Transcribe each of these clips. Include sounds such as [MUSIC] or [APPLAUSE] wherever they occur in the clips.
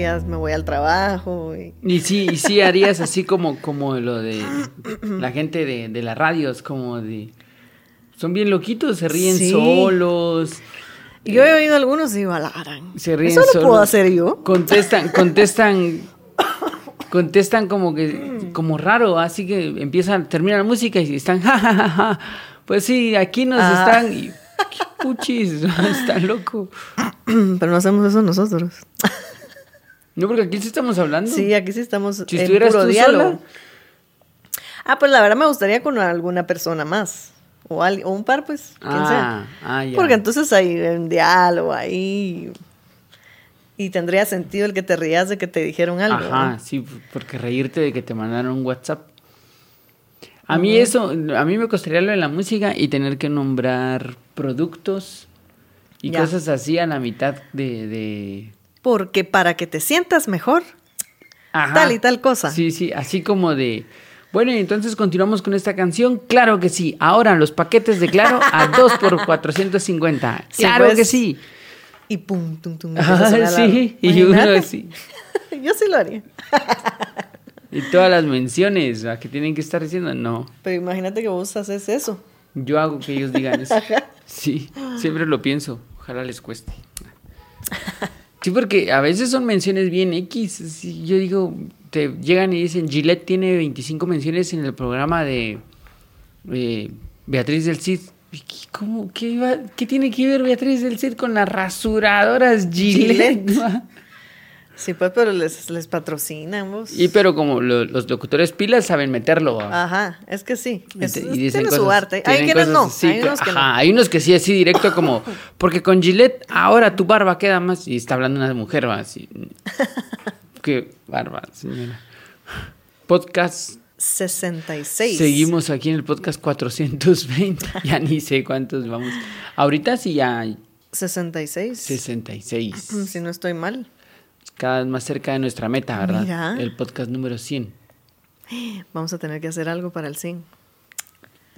ya me voy al trabajo. Y, Y sí, y sí [LAUGHS] harías así como, como lo de [CLEARS THROAT] la gente de, de las radios, como de... Son bien loquitos, se ríen Sí. solos, yo he oído algunos y digo, a la gran. se ríen Eso lo solos. puedo hacer yo. Contestan, [LAUGHS] contestan, [COUGHS] contestan como que, como raro, así que empiezan, termina la música y están, [LAUGHS] ja, ja, ja, ja. Pues sí, aquí nos Ah. están, y, ¿qué puchis, está loco. Pero no hacemos eso nosotros. No, porque aquí sí estamos hablando. Sí, aquí sí estamos Si en estuvieras puro tú diálogo. sola. Ah, pues la verdad me gustaría con alguna persona más. O, al- o un par, pues, Ah, sea. ah, ya. Porque entonces hay un diálogo ahí. Y tendría sentido el que te rías de que te dijeron algo. Ajá, ¿no? sí, porque reírte de que te mandaron un WhatsApp. A mí eso, a mí me costaría lo de la música y tener que nombrar productos y Ya. cosas así a la mitad de... de... Porque para que te sientas mejor, Ajá. tal y tal cosa. Sí, sí, así como de... Bueno, y entonces continuamos con esta canción. Claro que sí. Ahora los paquetes de Claro a [LAUGHS] 2 por 450. Sí, claro pues. que sí. Y pum, tum, tum. la- sí, y uno así. [LAUGHS] Yo sí lo haría. [LAUGHS] Y todas las menciones ¿a que tienen que estar diciendo, no. Pero imagínate que vos haces eso. Yo hago que ellos digan eso. Sí, siempre lo pienso. Ojalá les cueste. Sí, porque a veces son menciones bien X. yo digo, te llegan y dicen, Gillette tiene 25 menciones en el programa de eh, Beatriz del Cid. ¿Y qué- ¿Cómo? ¿Qué, iba- ¿Qué tiene que ver Beatriz del Cid con las rasuradoras Gillette? [LAUGHS] Sí, pues, pero les, les patrocinan vos. y pero como lo- los locutores pilas saben meterlo. Ajá, es que sí. Es- Y dicen tiene su arte. Hay quienes no. así, hay unos que ajá, no. hay unos que sí, así directo como, porque con Gillette ahora tu barba queda más, y está hablando una mujer, va así. [LAUGHS] Qué barba, señora. Podcast, 66. seguimos aquí en el podcast 420, [LAUGHS] ya ni sé cuántos vamos. Ahorita sí ya hay 66. 66, Mm, Si no estoy mal. Cada vez más cerca de nuestra meta, ¿verdad? Mira. El podcast número 100. Vamos a tener que hacer algo para el 100.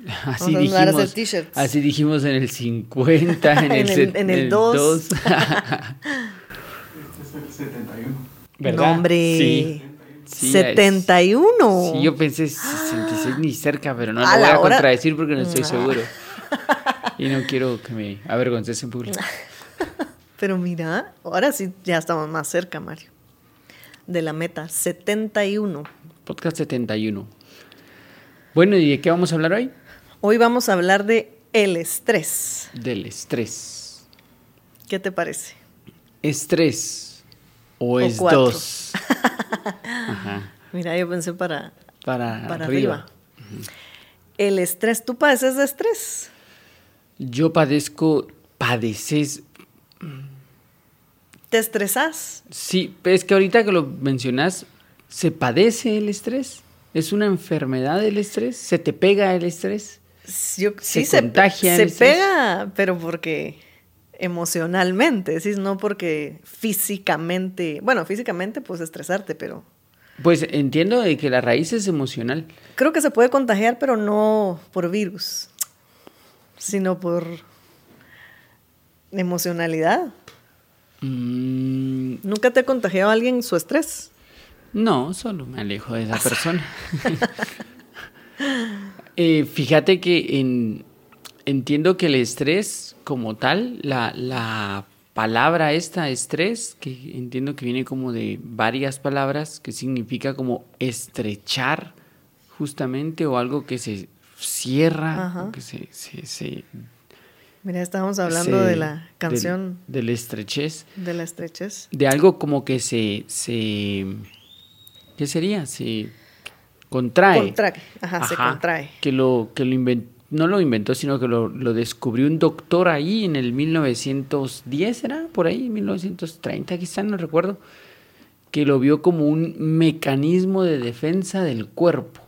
[LAUGHS] Así dijimos, así dijimos en el [LAUGHS] 50, en el, En el- en el dos. dos. [LAUGHS] Este es el 71. ¿Verdad? No, hombre. Sí. Sí, 71. Sí, yo pensé 66 ni cerca, pero no [GASPS] A lo voy a hora- contradecir porque no estoy seguro. Y no quiero que me avergonces en público. Pero mira, ahora sí ya estamos más cerca, Mario. De la meta. 71. Podcast 71. Bueno, ¿y de qué vamos a hablar hoy? Hoy vamos a hablar de el estrés. Del estrés. ¿Qué te parece? Estrés. O, O es cuatro. dos. [LAUGHS] Ajá. Mira, yo pensé para, Para, para arriba. arriba. El estrés, ¿tú padeces de estrés? Yo padezco, padeces. ¿Te estresas? Sí, es que ahorita que lo mencionas, ¿se padece el estrés? ¿Es una enfermedad el estrés? ¿Se te pega el estrés? Yo, ¿Se sí, se, contagia el se estrés? pega, pero porque emocionalmente, ¿sí? no porque físicamente, bueno, físicamente pues estresarte, pero Pues entiendo de que la raíz es emocional. creo que se puede contagiar, pero no por virus, sino por emocionalidad. Mm, ¿Nunca te ha contagiado a alguien su estrés? no, solo me alejo de esa [LAUGHS] persona. Eh, fíjate que en- entiendo que el estrés como tal, la, la palabra esta, estrés, que entiendo que viene como de varias palabras, que significa como estrechar justamente o algo que se cierra, o que se, se- se- Mira, estábamos hablando se- de la canción Del, del estrechez. de la estrechez. de algo como que se, se ¿qué sería? Se contrae. Contrae, ajá, se contrae. Que lo, que lo inven- no lo inventó, sino que lo, lo descubrió un doctor ahí en el 1910, ¿era? Por ahí, 1930 quizá, no recuerdo. Que lo vio como un mecanismo de defensa del cuerpo.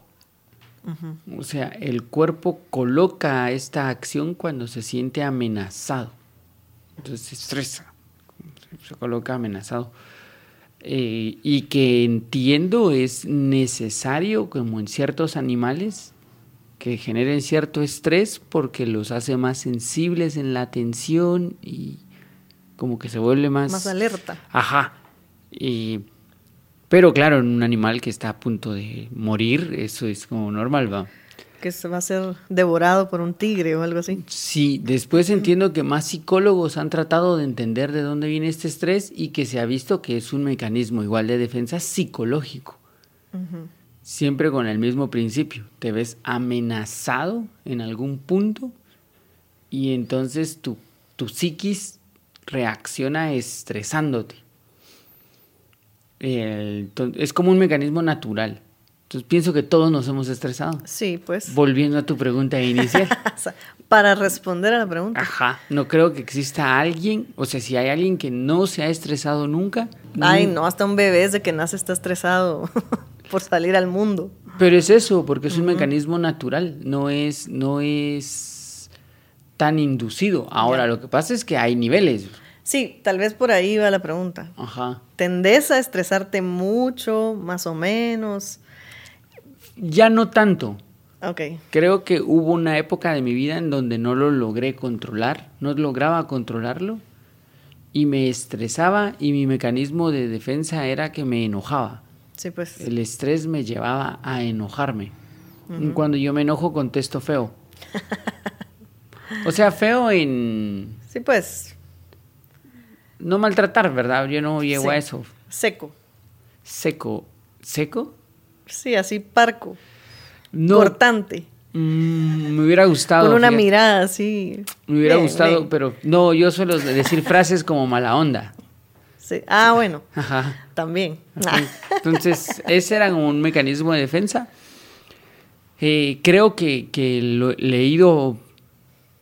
O sea, el cuerpo coloca esta acción cuando se siente amenazado. Entonces se estresa, se coloca amenazado. Eh, y que entiendo es necesario, como en ciertos animales, que generen cierto estrés porque los hace más sensibles en la atención y como que se vuelve más... Más alerta. Ajá. Y, pero claro, en un animal que está a punto de morir, eso es como normal, ¿va? Que se va a ser devorado por un tigre o algo así. Sí, después entiendo que más psicólogos han tratado de entender de dónde viene este estrés y que se ha visto que es un mecanismo igual de defensa psicológico. Siempre con el mismo principio. Te ves amenazado en algún punto y entonces tu, tu psiquis reacciona estresándote. Es como un mecanismo natural. Entonces pienso que todos nos hemos estresado. Sí, pues. Volviendo a tu pregunta inicial. [LAUGHS] Para responder a la pregunta. Ajá. No creo que exista alguien, o sea, si hay alguien que no se ha estresado nunca. Ay, no, hasta un bebé desde que nace está estresado [LAUGHS] por salir al mundo. Pero es eso, porque es un mecanismo natural, no es, no es tan inducido. Ahora, lo que pasa es que hay niveles. Sí, tal vez por ahí va la pregunta. Ajá. ¿Tendés a estresarte mucho, más o menos? Ya no tanto. Ok. Creo que hubo una época de mi vida en donde no lo logré controlar, no lograba controlarlo y me estresaba y mi mecanismo de defensa era que me enojaba. Sí, pues. El estrés me llevaba a enojarme. Cuando yo me enojo contesto feo. [LAUGHS] o sea, feo en... Sí, pues. No maltratar, ¿verdad? Yo no llego a eso. Seco. Seco. ¿Seco? Sí, así parco. Cortante. Mm, me hubiera gustado. Con una mirada así. Me hubiera gustado, pero no, yo suelo decir frases como mala onda. Sí. Ah, bueno. Ajá. También. Entonces, ese era un mecanismo de defensa. Eh, creo que, que lo, le he ido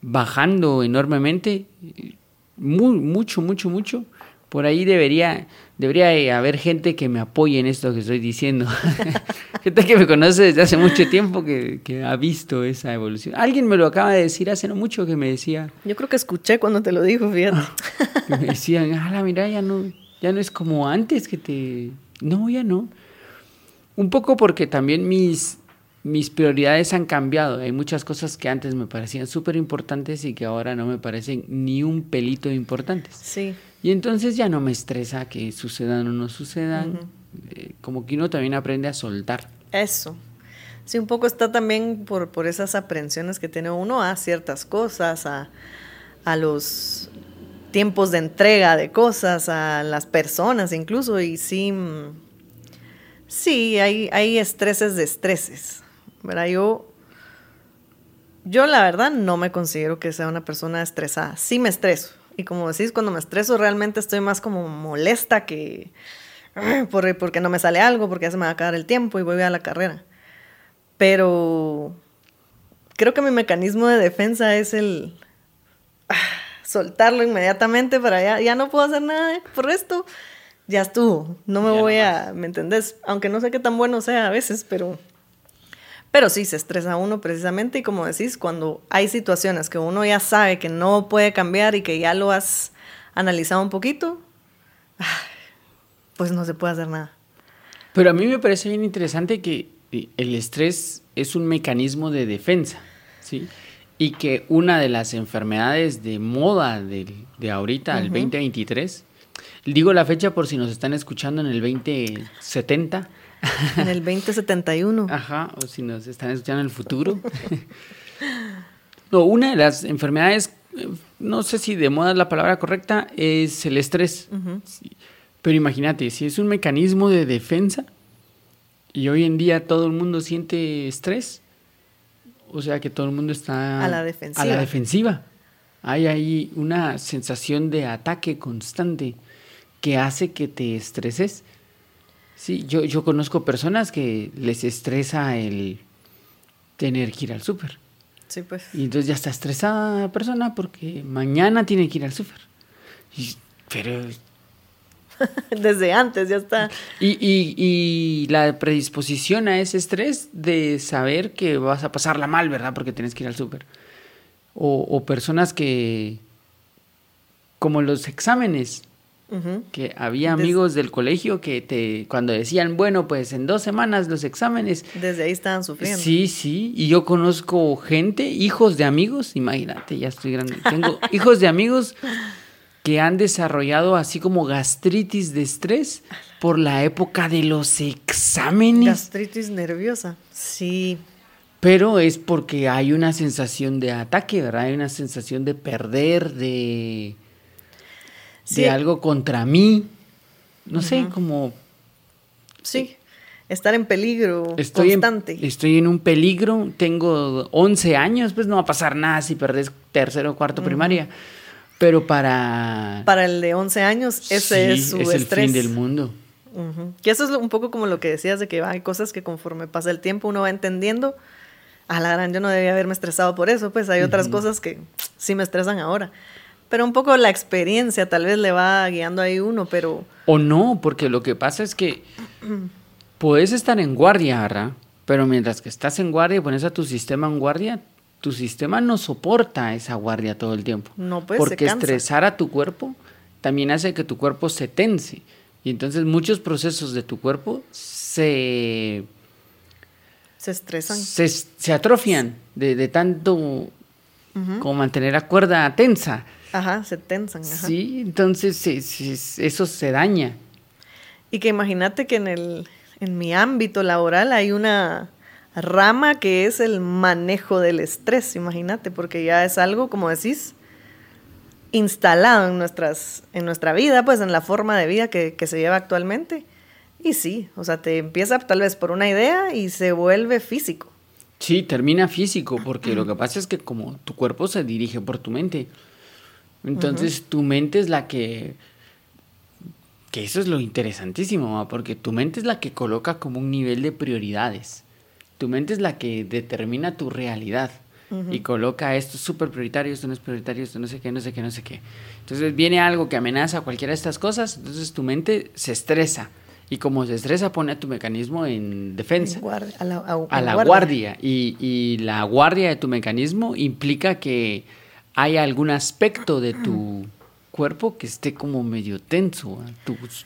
bajando enormemente. Muy, mucho, mucho, mucho. Por ahí debería, debería haber gente que me apoye en esto que estoy diciendo. [LAUGHS] gente que me conoce desde hace mucho tiempo que, que, ha visto esa evolución. Alguien me lo acaba de decir hace no mucho que me decía. Yo creo que escuché cuando te lo dijo, fíjate. [LAUGHS] que me decían, ah, mira, ya no, ya no es como antes que te. No, ya no. Un poco porque también mis, mis prioridades han cambiado. Hay muchas cosas que antes me parecían súper importantes y que ahora no me parecen ni un pelito importantes. Sí. Y entonces ya no me estresa que sucedan o no sucedan. Eh, como que uno también aprende a soltar. Eso. Sí, un poco está también por, por esas aprensiones que tiene uno a ciertas cosas, a, a los tiempos de entrega de cosas, a las personas incluso. Y sí, mm, sí, hay, hay estreses de estreses. ¿Verdad? Yo, yo la verdad no me considero que sea una persona estresada. Sí me estreso y como decís, cuando me estreso realmente estoy más como molesta que porque no me sale algo, porque ya se me va a acabar el tiempo y voy a la carrera. Pero creo que mi mecanismo de defensa es el soltarlo inmediatamente para ya, ya no puedo hacer nada por esto. Ya estuvo, no me voy a, ¿me entendés? Aunque no sé qué tan bueno sea a veces, pero pero sí, se estresa uno precisamente y como decís, cuando hay situaciones que uno ya sabe que no puede cambiar y que ya lo has analizado un poquito, pues no se puede hacer nada. Pero a mí me parece bien interesante que eh, el estrés es un mecanismo de defensa, ¿sí? Y que una de las enfermedades de moda de, de ahorita, el 2023, digo la fecha por si nos están escuchando en el 2070, en el 2071. Ajá, o si nos están escuchando en el futuro. no, una de las enfermedades, no sé si de moda es la palabra correcta, es el estrés. Pero imagínate, si es un mecanismo de defensa y hoy en día todo el mundo siente estrés, o sea que todo el mundo está a la defensiva. A la defensiva. Hay ahí una sensación de ataque constante que hace que te estreses Sí, yo, yo conozco personas que les estresa el tener que ir al súper. Sí, pues. Y entonces ya está estresada la persona porque mañana tiene que ir al súper. Pero... [LAUGHS] Desde antes ya está. Y, y, y, la predisposición a ese estrés de saber que vas a pasarla mal, ¿verdad? Porque tienes que ir al súper. O, o personas que, como los exámenes, que había amigos del colegio que te cuando decían, bueno, pues en dos semanas los exámenes. Desde ahí estaban sufriendo. Sí, sí. Y yo conozco gente, hijos de amigos, imagínate, ya estoy grande. Tengo [LAUGHS] hijos de amigos que han desarrollado así como gastritis de estrés por la época de los exámenes. Gastritis nerviosa, sí. Pero es porque hay una sensación de ataque, ¿verdad? Hay una sensación de perder, de, Sí. de algo contra mí. No sé, como Sí, estar en peligro estoy en, constante. estoy en un peligro, tengo 11 años, pues no va a pasar nada si perdés tercero o cuarto primaria. Pero para... Para el de 11 años, ese Sí, es su es el estrés. fin del mundo. Que eso es un poco como lo que decías de que hay cosas que conforme pasa el tiempo uno va entendiendo. A la gran, yo no debía haberme estresado por eso, pues hay otras cosas que sí me estresan ahora. Pero un poco la experiencia tal vez le va guiando ahí uno, pero O no, porque lo que pasa es que puedes estar en guardia, ¿verdad? Pero mientras que estás en guardia y pones a tu sistema en guardia, tu sistema no soporta esa guardia todo el tiempo. No, pues, se Porque cansa. estresar a tu cuerpo también hace que tu cuerpo se tense. Y entonces muchos procesos de tu cuerpo se, se estresan. se, se atrofian de, de tanto como mantener la cuerda tensa. Ajá, se tensan. Ajá. Sí, entonces se- eso se daña. Y que imagínate que en, el, en mi ámbito laboral hay una rama que es el manejo del estrés, imagínate, porque ya es algo, como decís, instalado en, nuestras, en nuestra vida, pues en la forma de vida que, que se lleva actualmente. Y sí, o sea, te empieza tal vez por una idea y se vuelve físico. Sí, termina físico, porque lo que pasa es que como tu cuerpo se dirige por tu mente, entonces tu mente es la que... Que eso es lo interesantísimo, ¿va? porque tu mente es la que coloca como un nivel de prioridades. Tu mente es la que determina tu realidad y coloca esto es súper prioritario, esto no es prioritario, esto no sé qué, no sé qué, no sé qué. Entonces viene algo que amenaza cualquiera de estas cosas, entonces tu mente se estresa y como se estresa pone a tu mecanismo en defensa En guardia- a la, a- a la guardia. Y, y la guardia de tu mecanismo implica que hay algún aspecto de tu cuerpo que esté como medio tenso.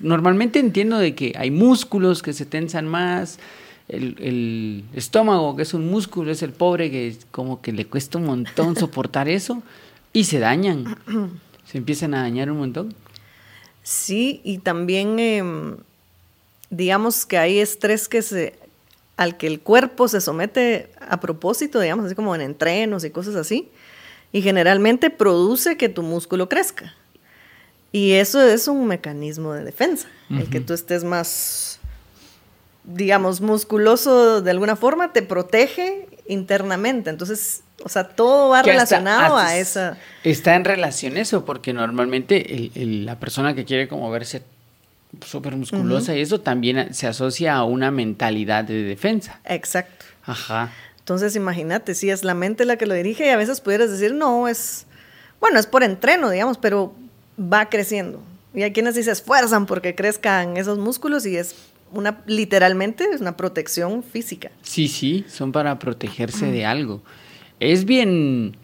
normalmente entiendo de que hay músculos que se tensan más. El, el estómago, que es un músculo, es el pobre que como que le cuesta un montón [LAUGHS] soportar eso y se dañan. Se empiezan a dañar un montón. Sí, y también em, digamos que hay estrés que se al que el cuerpo se somete a propósito, digamos, así como en entrenos y cosas así, y generalmente produce que tu músculo crezca. Y eso es un mecanismo de defensa, el que tú estés más, digamos, musculoso de alguna forma te protege internamente. Entonces, o sea, todo va Que relacionado hasta a esa... Está en relación eso, porque normalmente el- el- la persona que quiere como verse súper musculosa y eso también se asocia a una mentalidad de defensa. Exacto. Ajá. Entonces, imagínate, si es la mente la que lo dirige y a veces pudieras decir, no, es, bueno, es por entreno, digamos, pero va creciendo. Y hay quienes sí se esfuerzan porque crezcan esos músculos y es una, literalmente, es una protección física. Sí, sí, son para protegerse de algo. Es bien,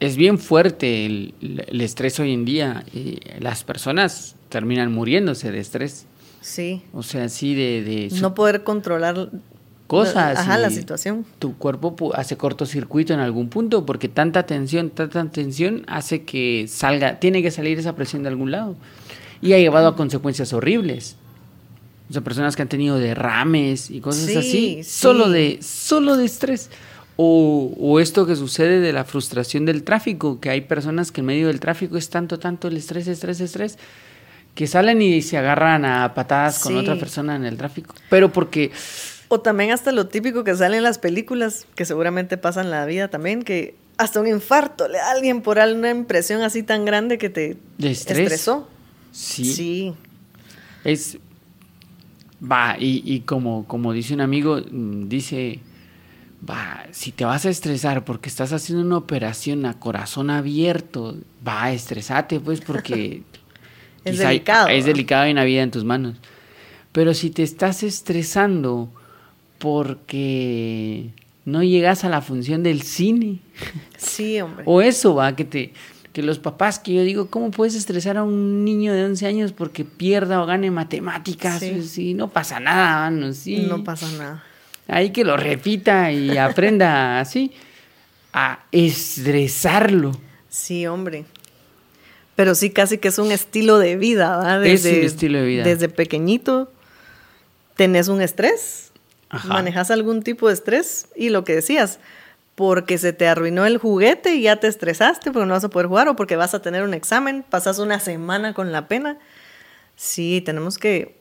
es bien fuerte el, el estrés hoy en día. y las personas terminan muriéndose de estrés. Sí. O sea, así de, No poder controlar cosas. Ajá, la situación. Tu cuerpo hace cortocircuito en algún punto porque tanta tensión, tanta tensión hace que salga, tiene que salir esa presión de algún lado. Y ha llevado a consecuencias horribles. O sea, personas que han tenido derrames y cosas Sí, así, sí. solo de solo de estrés. O, o esto que sucede de la frustración del tráfico, que hay personas que en medio del tráfico es tanto, tanto el estrés, estrés, estrés, que salen y se agarran a patadas con otra persona en el tráfico. Pero porque O también hasta lo típico que sale en las películas, que seguramente pasa en la vida también, que hasta un infarto le da a alguien por una impresión así tan grande que te De estrés. estresó. sí, sí. Es. Va, y, y como, como dice un amigo, mm, dice. Va, si te vas a estresar porque estás haciendo una operación a corazón abierto, va, estresate, pues, porque. [LAUGHS] Es hay- delicado, Es delicado y una vida en tus manos. Pero si te estás estresando porque no llegas a la función del cine, Sí, hombre. o eso va, que te que los papás, que yo digo, ¿cómo puedes estresar a un niño de 11 años porque pierda o gane matemáticas? Sí. Sí, no pasa nada, mano, sí. No pasa nada. Ahí que lo repita y [LAUGHS] aprenda así a estresarlo. Sí, hombre. Pero sí, casi que es un estilo de vida, ¿verdad? Desde, es un estilo de vida. Desde pequeñito tenés un estrés, manejas algún tipo de estrés y lo que decías, porque se te arruinó el juguete y ya te estresaste porque no vas a poder jugar o porque vas a tener un examen, pasas una semana con la pena. Sí, tenemos que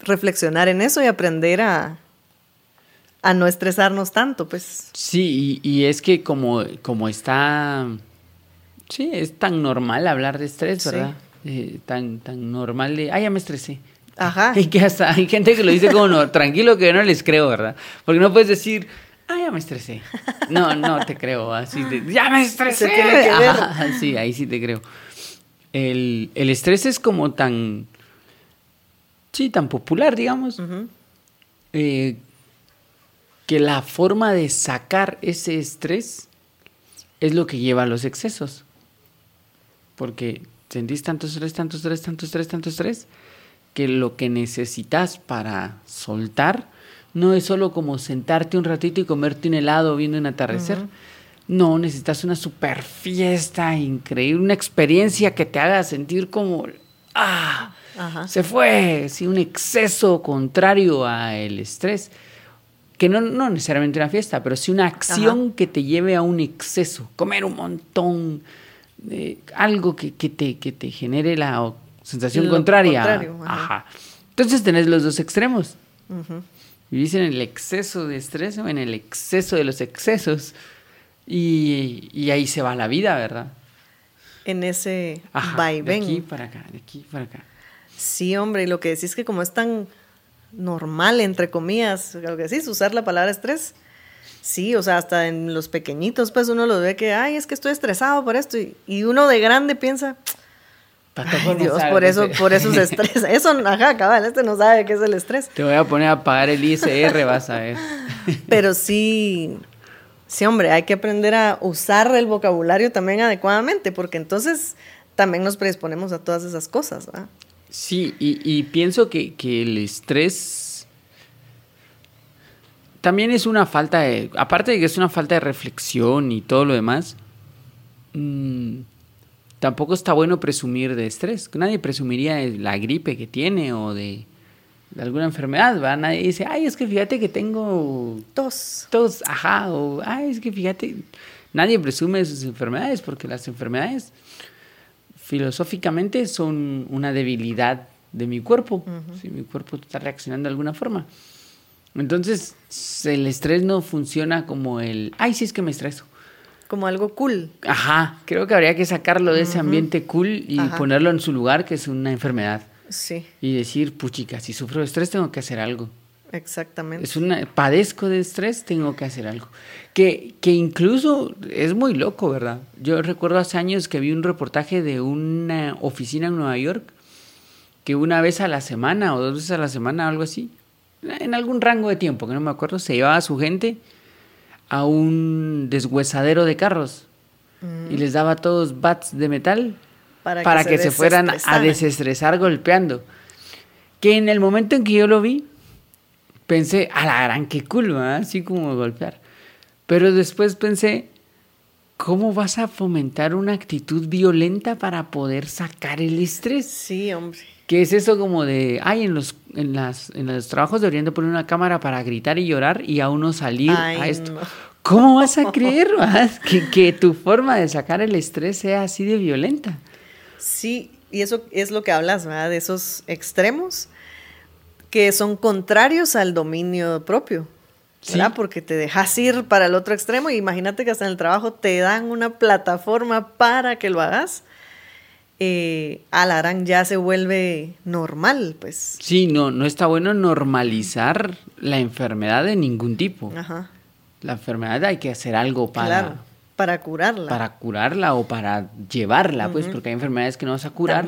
reflexionar en eso y aprender a, a no estresarnos tanto, pues. Sí, y, es que como, como está, sí, es tan normal hablar de estrés, ¿verdad? Eh, tan, tan normal de, ah, ya me estresé. Ajá. [LAUGHS] Y que hasta hay gente que lo dice como, no, tranquilo que yo no les creo, ¿verdad? Porque no puedes decir, ah, ya me estresé. No, no te creo, así ya me estresé. sí, ahí sí te creo. El, estrés es como tan, sí, tan popular, digamos, eh, que la forma de sacar ese estrés es lo que lleva a los excesos. Porque sentís tanto estrés, tanto estrés, tanto estrés, tanto estrés, que lo que necesitas para soltar no es solo como sentarte un ratito y comerte un helado viendo un atardecer. No, necesitas una super fiesta increíble, una experiencia que te haga sentir como, ah, se fue, sí, un exceso contrario al estrés. Que no, no necesariamente una fiesta, pero sí una acción que te lleve a un exceso. Comer un montón, de algo que, te, que te genere la sensación contraria. ajá. Entonces tenés los dos extremos. Vivís en el exceso de estrés o en el exceso de los excesos. Y, ahí se va la vida, ¿verdad? En ese vaivén. De aquí para acá, de aquí para acá. Sí, hombre, y lo que decís es que como es tan normal, entre comillas, lo que decís, usar la palabra estrés. Sí, o sea, hasta en los pequeñitos, pues uno lo ve que, ay, es que estoy estresado por esto. y uno de grande piensa, Ay, Dios, por eso, por eso se [LAUGHS] estresa. Eso, ajá, cabal, este no sabe qué es el estrés. Te voy a poner a pagar el ISR, vas a ver. [LAUGHS] Pero sí, sí, hombre, hay que aprender a usar el vocabulario también adecuadamente, porque entonces también nos predisponemos a todas esas cosas, ¿verdad? Sí, y, pienso que, el estrés también es una falta de, aparte de que es una falta de reflexión y todo lo demás, mmm, tampoco está bueno presumir de estrés. Nadie presumiría de la gripe que tiene o de, alguna enfermedad, ¿verdad? Nadie dice, ay, es que fíjate que tengo tos. Tos, ajá, o ay, es que fíjate. Nadie presume de sus enfermedades porque las enfermedades filosóficamente son una debilidad de mi cuerpo. Si mi cuerpo está reaccionando de alguna forma. Entonces, el estrés no funciona como el, ay, sí es que me estreso como algo cool. Ajá, creo que habría que sacarlo de ese ambiente cool y ponerlo en su lugar, que es una enfermedad. Sí. Y decir, puchica, si sufro de estrés tengo que hacer algo. Exactamente. Es una, padezco de estrés, tengo que hacer algo. Que, que incluso es muy loco, ¿verdad? Yo recuerdo hace años que vi un reportaje de una oficina en Nueva York que una vez a la semana o dos veces a la semana, algo así, en algún rango de tiempo, que no me acuerdo, se llevaba a su gente a un deshuesadero de carros y les daba todos bats de metal para, que, se, fueran a desestresar golpeando. Que en el momento en que yo lo vi, pensé, a la gran, qué cool, así como golpear. Pero después pensé, ¿cómo vas a fomentar una actitud violenta para poder sacar el estrés? Sí, hombre. ¿Qué es eso como de, ay, en los, en las, en los trabajos deberían de poner una cámara para gritar y llorar y a uno salir a esto? ¿Cómo vas a [LAUGHS] creer que, que, tu forma de sacar el estrés sea así de violenta? Sí, y eso es lo que hablas, ¿verdad? De esos extremos que son contrarios al dominio propio. ¿verdad? Porque te dejas ir para el otro extremo y imagínate que hasta en el trabajo te dan una plataforma para que lo hagas eh, Alarán ya se vuelve normal, pues. Sí, no, no está bueno normalizar la enfermedad de ningún tipo. Ajá. La enfermedad hay que hacer algo para... para curarla. Para curarla o para llevarla, pues, porque hay enfermedades que no vas a curar,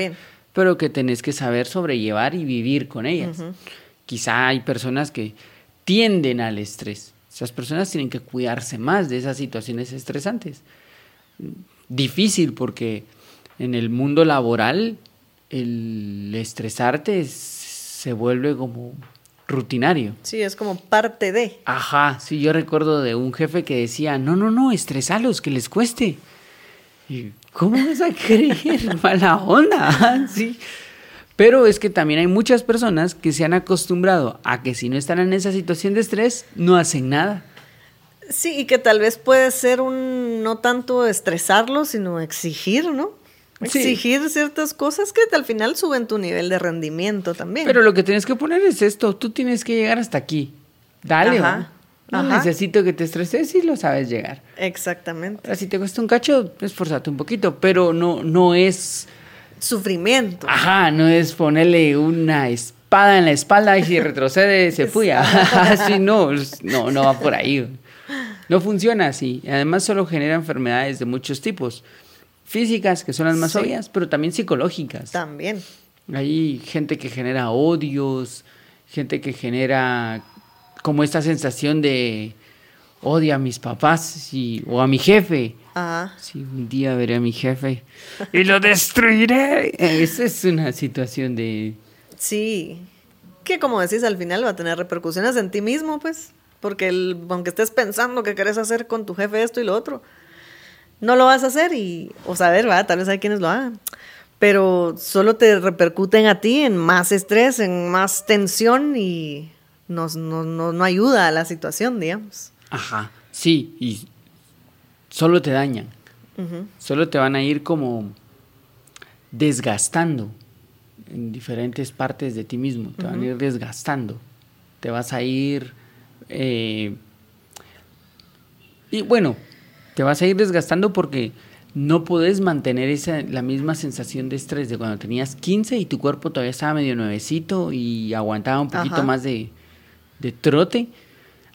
pero que tenés que saber sobrellevar y vivir con ellas. Quizá hay personas que tienden al estrés. Esas personas tienen que cuidarse más de esas situaciones estresantes. Difícil porque en el mundo laboral el estresarte se vuelve como rutinario. Sí, es como parte de. Ajá, sí, yo recuerdo de un jefe que decía, no, no, no, estresalos, que les cueste. ¿Y ¿Cómo vas a creer? [LAUGHS] Mala onda. [LAUGHS] sí. Pero es que también hay muchas personas que se han acostumbrado a que si no están en esa situación de estrés, no hacen nada. Sí, y que tal vez puede ser un no tanto estresarlo, sino exigir, ¿no? Exigir ciertas cosas que al final suben tu nivel de rendimiento también. Pero lo que tienes que poner es esto, tú tienes que llegar hasta aquí. Dale, Ajá. No necesito que te estreses y lo sabes llegar. Exactamente. Ahora, si te cuesta un cacho, esforzate un poquito, pero no, no es... Sufrimiento. Ajá, no es ponerle una espada en la espalda y si retrocede se [LAUGHS] fuya. Así [LAUGHS] no, no, no va por ahí. No funciona así. Además solo genera enfermedades de muchos tipos. Físicas, que son las más obvias, pero también psicológicas. También. Hay gente que genera odios, gente que genera como esta sensación de odio a mis papás o a mi jefe. Ajá. Sí, un día veré a mi jefe y lo destruiré. Esa es una situación de... Sí, que como decís, al final va a tener repercusiones en ti mismo, pues. Porque el, aunque estés pensando que querés hacer con tu jefe esto y lo otro, no lo vas a hacer y, o saber, va, tal vez hay quienes lo hagan. Pero solo te repercuten a ti en más estrés, en más tensión y nos, no, no, ayuda a la situación, digamos. Ajá, sí, y solo te dañan. Solo te van a ir como desgastando en diferentes partes de ti mismo. Te van a ir desgastando. Te vas a ir... Eh, y bueno, te vas a ir desgastando porque no puedes mantener esa, la misma sensación de estrés de cuando tenías 15 y tu cuerpo todavía estaba medio nuevecito y aguantaba un poquito más de, de trote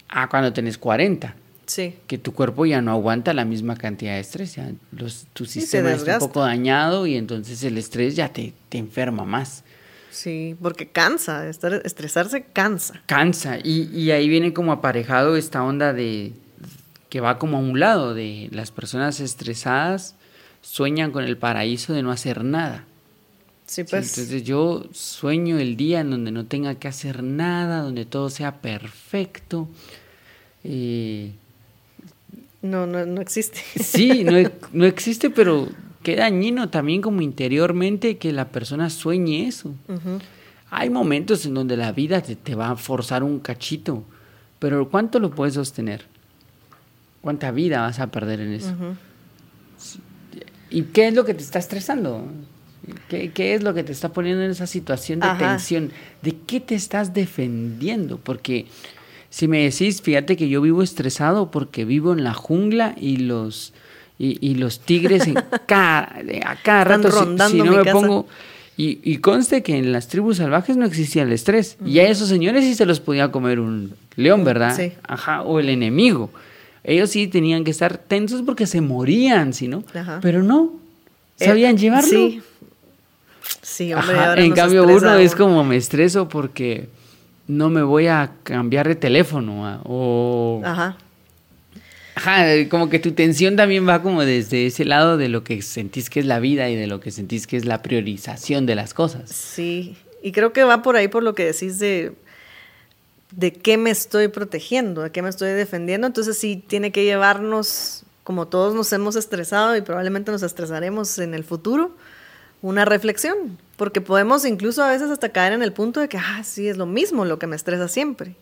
a cuando tenés 40. Sí. Que tu cuerpo ya no aguanta la misma cantidad de estrés. Ya los, tu sistema está un poco dañado y entonces el estrés ya te, te enferma más. Sí, porque cansa, estar, estresarse cansa. Cansa, y, y, ahí viene como aparejado esta onda de que va como a un lado, de las personas estresadas sueñan con el paraíso de no hacer nada. Sí, pues. entonces yo sueño el día en donde no tenga que hacer nada, donde todo sea perfecto. Eh, no, no, no existe. [LAUGHS] Sí, no, no existe, pero qué dañino también como interiormente que la persona sueñe eso. Hay momentos en donde la vida te, va a forzar un cachito, pero ¿cuánto lo puedes sostener? ¿Cuánta vida vas a perder en eso? ¿Y qué es lo que te está estresando? ¿Qué, es lo que te está poniendo en esa situación de tensión? ¿De qué te estás defendiendo? Porque si me decís, fíjate que yo vivo estresado porque vivo en la jungla y los, y, los tigres en [LAUGHS] cada, a cada rato, si, no me pongo... Y, y, conste que en las tribus salvajes no existía el estrés. Y a esos señores sí se los podía comer un león, ¿verdad? Sí. Ajá, o el enemigo. Ellos sí tenían que estar tensos porque se morían, ¿sí no? Pero no, sabían eh, llevarlo. Sí, Sí, hombre, en cambio uno es como me estreso porque no me voy a cambiar de teléfono ah, o Ajá. Ajá, como que tu tensión también va como desde ese lado de lo que sentís que es la vida y de lo que sentís que es la priorización de las cosas. Sí, y creo que va por ahí por lo que decís de de qué me estoy protegiendo, de qué me estoy defendiendo, entonces sí tiene que llevarnos como todos nos hemos estresado y probablemente nos estresaremos en el futuro, una reflexión, porque podemos incluso a veces hasta caer en el punto de que, ah, sí, es lo mismo lo que me estresa siempre,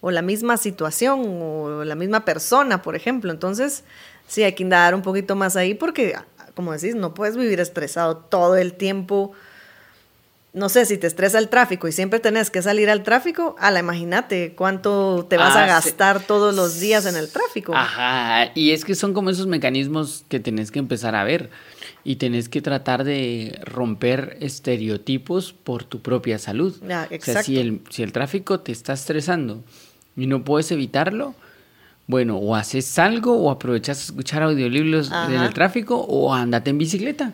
o la misma situación, o la misma persona, por ejemplo. Entonces, sí, hay que indagar un poquito más ahí, porque, como decís, no puedes vivir estresado todo el tiempo. No sé, si te estresa el tráfico y siempre tenés que salir al tráfico, ala, imagínate cuánto te vas a ah, gastar todos los días en el tráfico. Ajá, y es que son como esos mecanismos que tenés que empezar a ver y tenés que tratar de romper estereotipos por tu propia salud. Ah, o sea, si el, si el tráfico te está estresando y no puedes evitarlo, bueno, o haces algo o aprovechas a escuchar audiolibros en el tráfico o andate en bicicleta.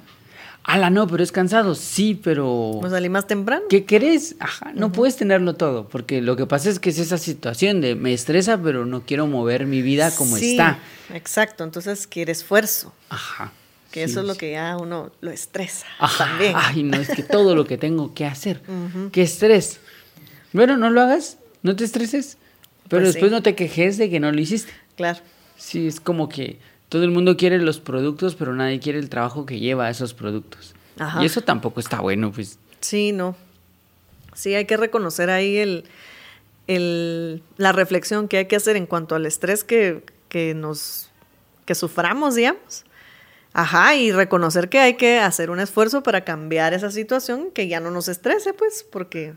Ala, no, pero es cansado. Sí, pero. ¿No salí más temprano? ¿Qué querés? Ajá, no puedes tenerlo todo. Porque lo que pasa es que es esa situación de me estresa, pero no quiero mover mi vida como sí, está. Exacto, entonces quiere esfuerzo. Ajá. Que eso es lo que ya uno lo estresa también. Ay, no, es que todo lo que tengo que hacer. Qué estrés. Bueno, no lo hagas, no te estreses, pero pues después no te quejes de que no lo hiciste. Claro. Sí, es como que todo el mundo quiere los productos, pero nadie quiere el trabajo que lleva a esos productos. Ajá. Y eso tampoco está bueno, pues. Sí, no. Sí, hay que reconocer ahí el, el, la reflexión que hay que hacer en cuanto al estrés que, que nos que suframos, digamos. Ajá, y reconocer que hay que hacer un esfuerzo para cambiar esa situación, que ya no nos estrese, pues, porque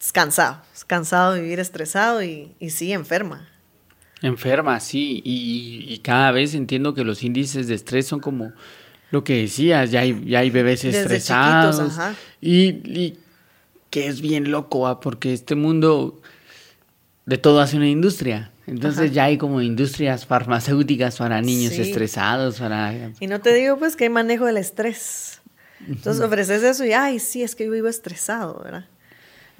es cansado, es cansado de vivir estresado y, y sí, enferma. Enferma, sí, y, y cada vez entiendo que los índices de estrés son como lo que decías, ya hay, ya hay bebés Desde estresados. chiquitos, ajá. y, y que es bien loco, ¿ah? porque este mundo de todo hace una industria. Entonces Ajá. ya hay como industrias farmacéuticas para niños Sí. estresados, para... Y no te digo, pues, que hay manejo del estrés. Entonces ofreces eso y, ay, sí, es que yo vivo estresado, ¿verdad?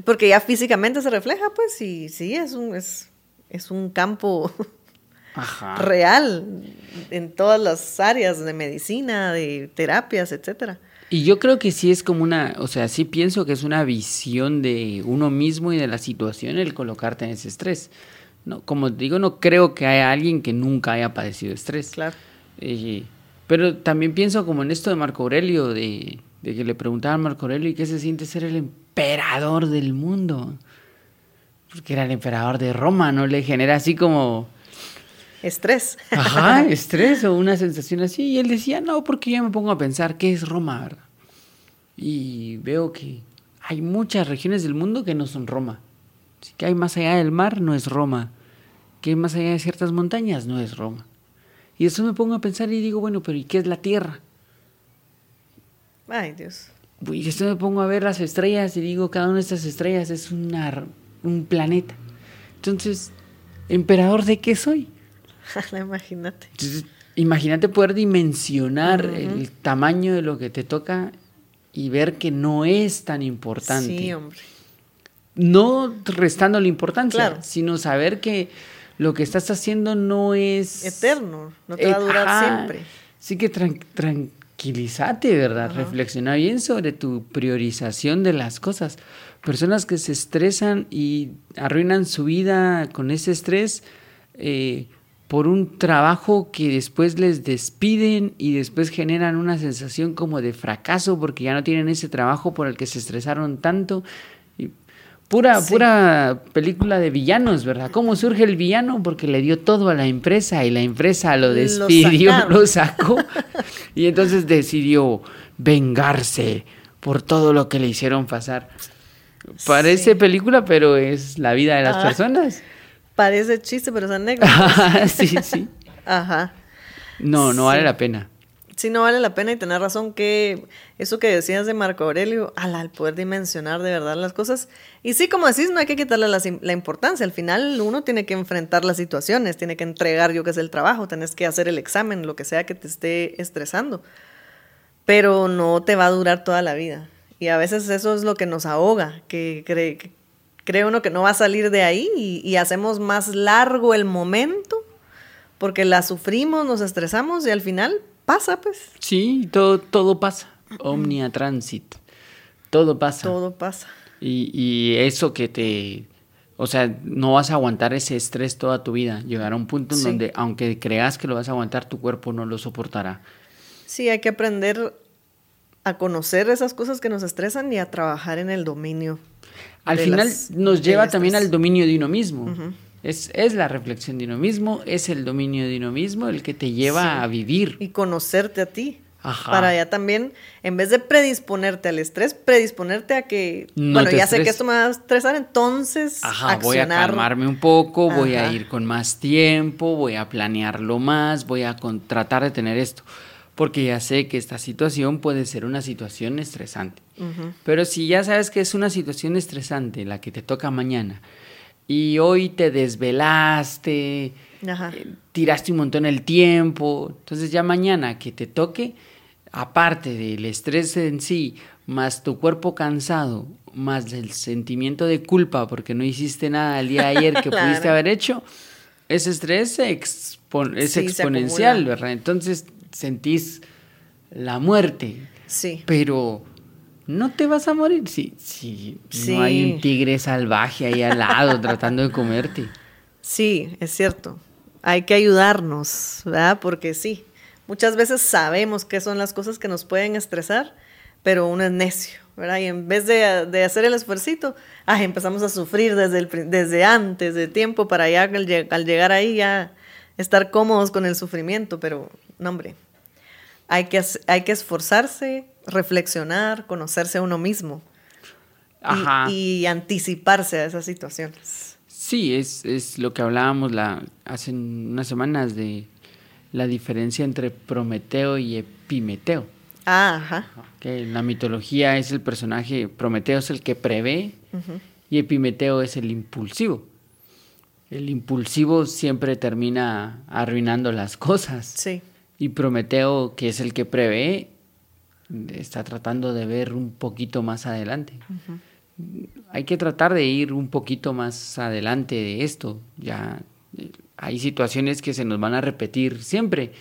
Porque ya físicamente se refleja, pues, y sí, es un, es, es un campo [LAUGHS] Ajá. real en todas las áreas de medicina, de terapias, etcétera. Y yo creo que sí es como una, o sea, sí pienso que es una visión de uno mismo y de la situación el colocarte en ese estrés. No, como digo, no creo que haya alguien que nunca haya padecido estrés. Claro. Eh, pero también pienso como en esto de Marco Aurelio, de, de que le preguntaban a Marco Aurelio, ¿y qué se siente ser el emperador del mundo? Porque era el emperador de Roma, ¿no? Le genera así como, Estrés. ajá, [LAUGHS] estrés o una sensación así. Y él decía, no, porque yo me pongo a pensar, ¿qué es Roma, verdad? Y veo que hay muchas regiones del mundo que no son Roma. Así que hay más allá del mar, no es Roma. Que hay más allá de ciertas montañas, no es Roma. Y eso me pongo a pensar y digo, bueno, pero ¿y qué es la Tierra? Ay, Dios. Y esto me pongo a ver las estrellas y digo, cada una de estas estrellas es una, un planeta. Entonces, ¿emperador de qué soy? [LAUGHS] Imagínate. Entonces, imagínate poder dimensionar el tamaño de lo que te toca y ver que no es tan importante. Sí, hombre. No restando la importancia, Claro. sino saber que lo que estás haciendo no es Eterno. No te va a Eh, durar ajá. siempre. Sí que tran- tranquilízate, ¿verdad? Reflexiona bien sobre tu priorización de las cosas. Personas que se estresan y arruinan su vida con ese estrés eh, por un trabajo que después les despiden y después generan una sensación como de fracaso porque ya no tienen ese trabajo por el que se estresaron tanto. Y pura, Sí. pura película de villanos, ¿verdad? ¿Cómo surge el villano? Porque le dio todo a la empresa y la empresa lo Lo despidió, sacaron. lo sacó y entonces decidió vengarse por todo lo que le hicieron pasar. Parece Sí. película, pero es la vida de las Ah. personas. Parece chiste, pero es anécdota. [LAUGHS] sí, sí. Ajá. No, no Sí. vale la pena. Sí, no vale la pena y tener razón que eso que decías de Marco Aurelio, ala, el poder dimensionar de verdad las cosas. Y sí, como decís, no hay que quitarle la, importancia. Al final uno tiene que enfrentar las situaciones, tiene que entregar yo que es el trabajo, tenés que hacer el examen, lo que sea que te esté estresando. Pero no te va a durar toda la vida. Y a veces eso es lo que nos ahoga, que cree, que cree uno que no va a salir de ahí y, y hacemos más largo el momento porque la sufrimos, nos estresamos y al final pasa, pues. Sí, todo, todo pasa. Omnia transit. Todo pasa. Todo pasa. Y, y eso que te... O sea, no vas a aguantar ese estrés toda tu vida. Llegará un punto en Sí. donde, aunque creas que lo vas a aguantar, tu cuerpo no lo soportará. Sí, hay que aprender a conocer esas cosas que nos estresan y a trabajar en el dominio. Al final nos lleva también al dominio de uno mismo. Ujú. es, es la reflexión de uno mismo, es el dominio de uno mismo el que te lleva Sí. a vivir. Y conocerte a ti. Ajá. Para ya también, en vez de predisponerte al estrés, predisponerte a que, No bueno, ya sé que esto me va a estresar, entonces Ajá, voy a calmarme un poco, voy a Ajá. ir con más tiempo, voy a planearlo más, voy a tratar de tener esto. Porque ya sé que esta situación puede ser una situación estresante. Pero si ya sabes que es una situación estresante la que te toca mañana y hoy te desvelaste, Ajá. eh, tiraste un montón el tiempo, entonces ya mañana que te toque, aparte del estrés en sí, más tu cuerpo cansado, más el sentimiento de culpa porque no hiciste nada el día de ayer [LAUGHS] que Claro. pudiste haber hecho, ese estrés se es Sí, exponencial. ¿verdad? Entonces sentís la muerte. Sí. Pero no te vas a morir si, si Sí. no hay un tigre salvaje ahí al lado [LAUGHS] tratando de comerte. Sí, es cierto. hay que ayudarnos, ¿verdad? Porque sí, muchas veces sabemos qué son las cosas que nos pueden estresar, pero uno es necio, ¿verdad? Y en vez de, hacer el esfuerzo, ah, empezamos a sufrir desde, el, desde antes de tiempo para ya al, al llegar ahí ya estar cómodos con el sufrimiento, pero no, hombre, hay que, hay que esforzarse, reflexionar, conocerse a uno mismo y, anticiparse a esas situaciones. Sí, es, es lo que hablábamos la, hace unas semanas de la diferencia entre Prometeo y Epimeteo. Ah, ajá. Que en la mitología es el personaje, Prometeo es el que prevé y Epimeteo es el impulsivo. El impulsivo siempre termina arruinando las cosas. Sí. Y Prometeo, que es el que prevé, está tratando de ver un poquito más adelante. Hay que tratar de ir un poquito más adelante de esto. Ya eh, hay situaciones que se nos van a repetir siempre.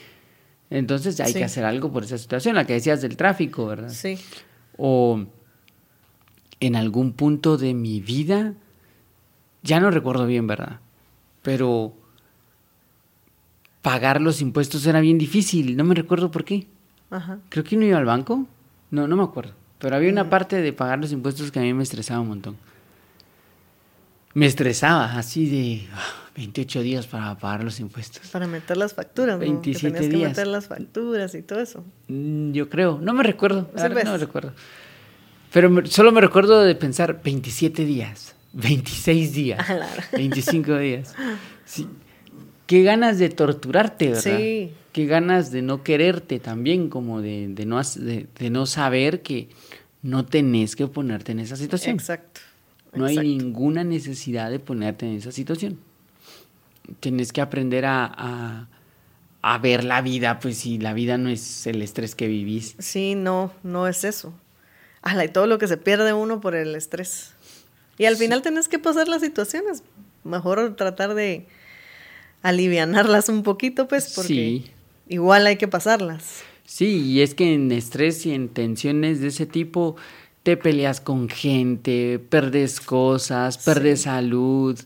Entonces hay que hacer algo por esa situación, la que decías del tráfico, ¿verdad? Sí. O en algún punto de mi vida, ya no recuerdo bien, ¿verdad? Pero pagar los impuestos era bien difícil, no me recuerdo por qué. Creo que no iba al banco, no, no me acuerdo. Pero había una mm. parte de pagar los impuestos que a mí me estresaba un montón. Me estresaba así de 28 ah, días para pagar los impuestos. Para meter las facturas, 27 que días. que meter las facturas y todo eso. Mm, yo creo, no me recuerdo, no me recuerdo. Pero solo me recuerdo de pensar 27 días, 26 días, [LAUGHS] 25 días. [LAUGHS] Sí, qué ganas de torturarte, ¿verdad? Sí. Qué ganas de no quererte también, como de, no, de, no saber que no tenés que ponerte en esa situación. Exacto. No hay ninguna necesidad de ponerte en esa situación. Tienes que aprender a, a, ver la vida, pues si la vida no es el estrés que vivís. Sí, no, no es eso. Ala, y todo lo que se pierde uno por el estrés. Y al final tenés que pasar las situaciones. Mejor tratar de, alivianarlas un poquito, pues, porque igual hay que pasarlas. Sí, y es que en estrés y en tensiones de ese tipo te peleas con gente, perdes cosas, perdes salud.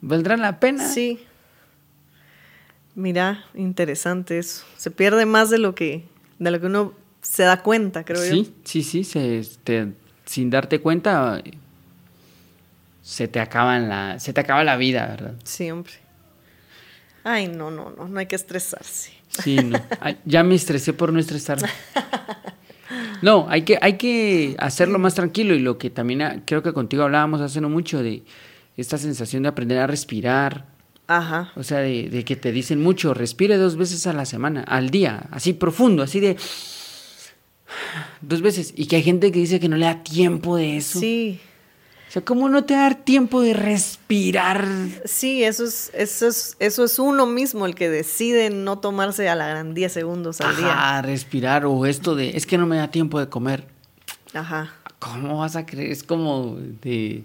¿Valdrá la pena? Sí. Mira, interesante eso. Se pierde más de lo que, de lo que uno se da cuenta, creo yo. Sí, sí, sí. Sin darte cuenta, se te acaba la, se te acaba la vida, ¿verdad? Siempre. Ay, no, no, no, no hay que estresarse. Sí, no. ya me estresé por no estresarme. [LAUGHS] No, hay que, hay que hacerlo más tranquilo y lo que también creo que contigo hablábamos hace no mucho de esta sensación de aprender a respirar. Ajá. O sea, de, de que te dicen mucho, respire dos veces a la semana, al día, así profundo, así de dos veces. Y que hay gente que dice que no le da tiempo de eso. Sí. O sea, ¿cómo no te dar tiempo de respirar? Sí, eso es, eso es, eso es uno mismo el que decide no tomarse a la gran 10 segundos al día. Ah, respirar o esto de, es que no me da tiempo de comer. Ajá. ¿Cómo vas a creer? Es como de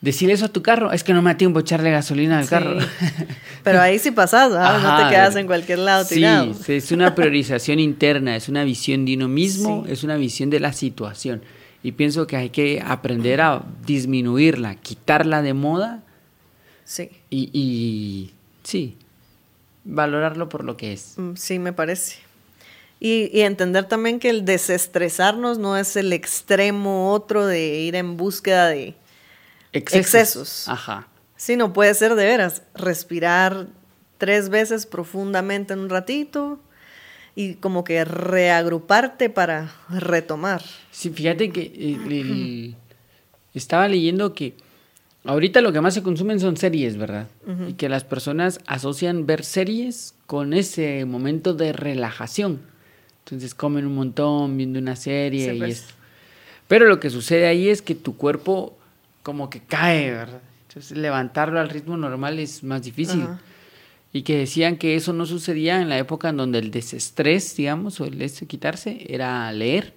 decirle eso a tu carro, es que no me da tiempo echarle gasolina al carro. [LAUGHS] Pero ahí sí pasas, no te quedas en cualquier lado tirado. Sí, es una priorización interna, es una visión de uno mismo, es una visión de la situación. Y pienso que hay que aprender a disminuirla, quitarla de moda. Sí. Y, sí, valorarlo por lo que es. Mm, sí, me parece. Y, entender también que el desestresarnos no es el extremo otro de ir en búsqueda de excesos. excesos. Ajá. Sí, no puede ser de veras. Respirar tres veces profundamente en un ratito, y como que reagruparte para retomar. Sí, fíjate que estaba leyendo que ahorita lo que más se consumen son series, ¿verdad? Y que las personas asocian ver series con ese momento de relajación. Entonces comen un montón viendo una serie y pues. Pero lo que sucede ahí es que tu cuerpo como que cae, ¿verdad? Entonces levantarlo al ritmo normal es más difícil y que decían que eso no sucedía en la época en donde el desestrés, digamos, o el quitarse, era leer,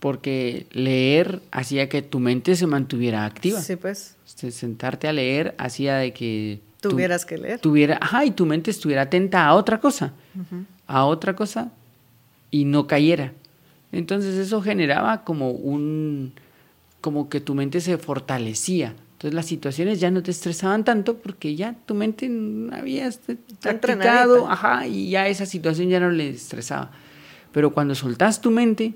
porque leer hacía que tu mente se mantuviera activa. Sí, pues. sentarte a leer hacía de que... Tuvieras que leer. Tuviera, ajá, y tu mente estuviera atenta a otra cosa, a otra cosa, y no cayera. Entonces eso generaba como un, como que tu mente se fortalecía. Entonces las situaciones ya no te estresaban tanto porque ya tu mente había practicado, entrenadita. ajá, y ya esa situación ya no le estresaba. Pero cuando soltás tu mente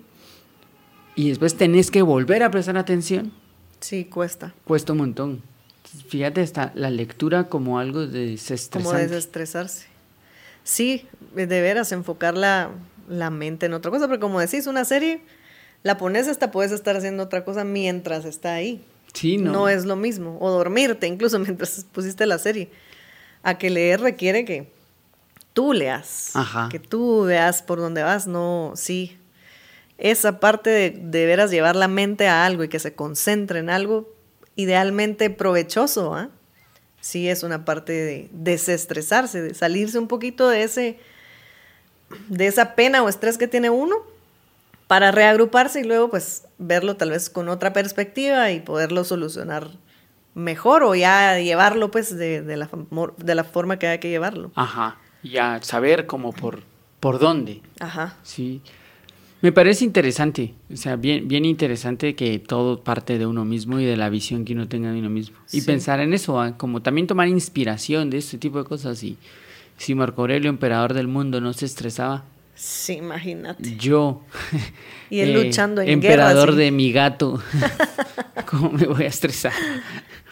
y después tenés que volver a prestar atención, Sí, cuesta. cuesta un montón. Fíjate, está la lectura como algo de Como desestresante. desestresarse. Sí, de veras, enfocar la, la mente en otra cosa. Pero como decís, una serie, la pones hasta puedes estar haciendo otra cosa mientras está ahí. Sí, no. No. es lo mismo. O dormirte, incluso [LAUGHS] mientras pusiste la serie. A que leer requiere que tú leas. Ajá. Que tú veas por dónde vas. No, sí. Esa parte de, de veras llevar la mente a algo y que se concentre en algo idealmente provechoso, ¿ah? Sí, es una parte de desestresarse, de salirse un poquito de ese, de esa pena o estrés que tiene uno para reagruparse y luego pues verlo tal vez con otra perspectiva y poderlo solucionar mejor o ya llevarlo pues de, de la, de la forma que haya que llevarlo. Ajá. Ya saber como por, por dónde. Ajá. Sí. Me parece interesante, o sea, bien, bien interesante que todo parte de uno mismo y de la visión que uno tenga de uno mismo. Y pensar en eso, ¿ah? como también tomar inspiración de este tipo de cosas. Y si Marco Aurelio, emperador del mundo, no se estresaba, Sí, imagínate. yo, Y él eh, luchando en emperador guerra, sí. de mi gato, [LAUGHS] ¿cómo me voy a estresar?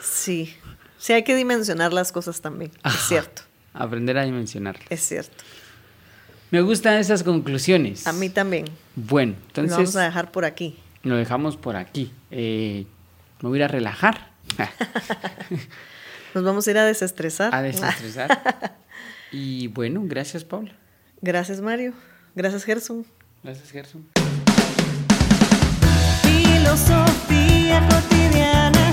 Sí. Sí, hay que dimensionar las cosas también. Ajá. Es cierto, Aprender a dimensionar. es cierto. Me gustan esas conclusiones. A mí también. Bueno, Lo entonces vamos a dejar por aquí. lo dejamos por aquí. Eh, me voy a ir a relajar. [LAUGHS] Nos vamos a ir a desestresar. a desestresar. [LAUGHS] y bueno, gracias Paula. Gracias, Mario. Gracias, Gerson. Gracias Gerson. Filosofía cotidiana.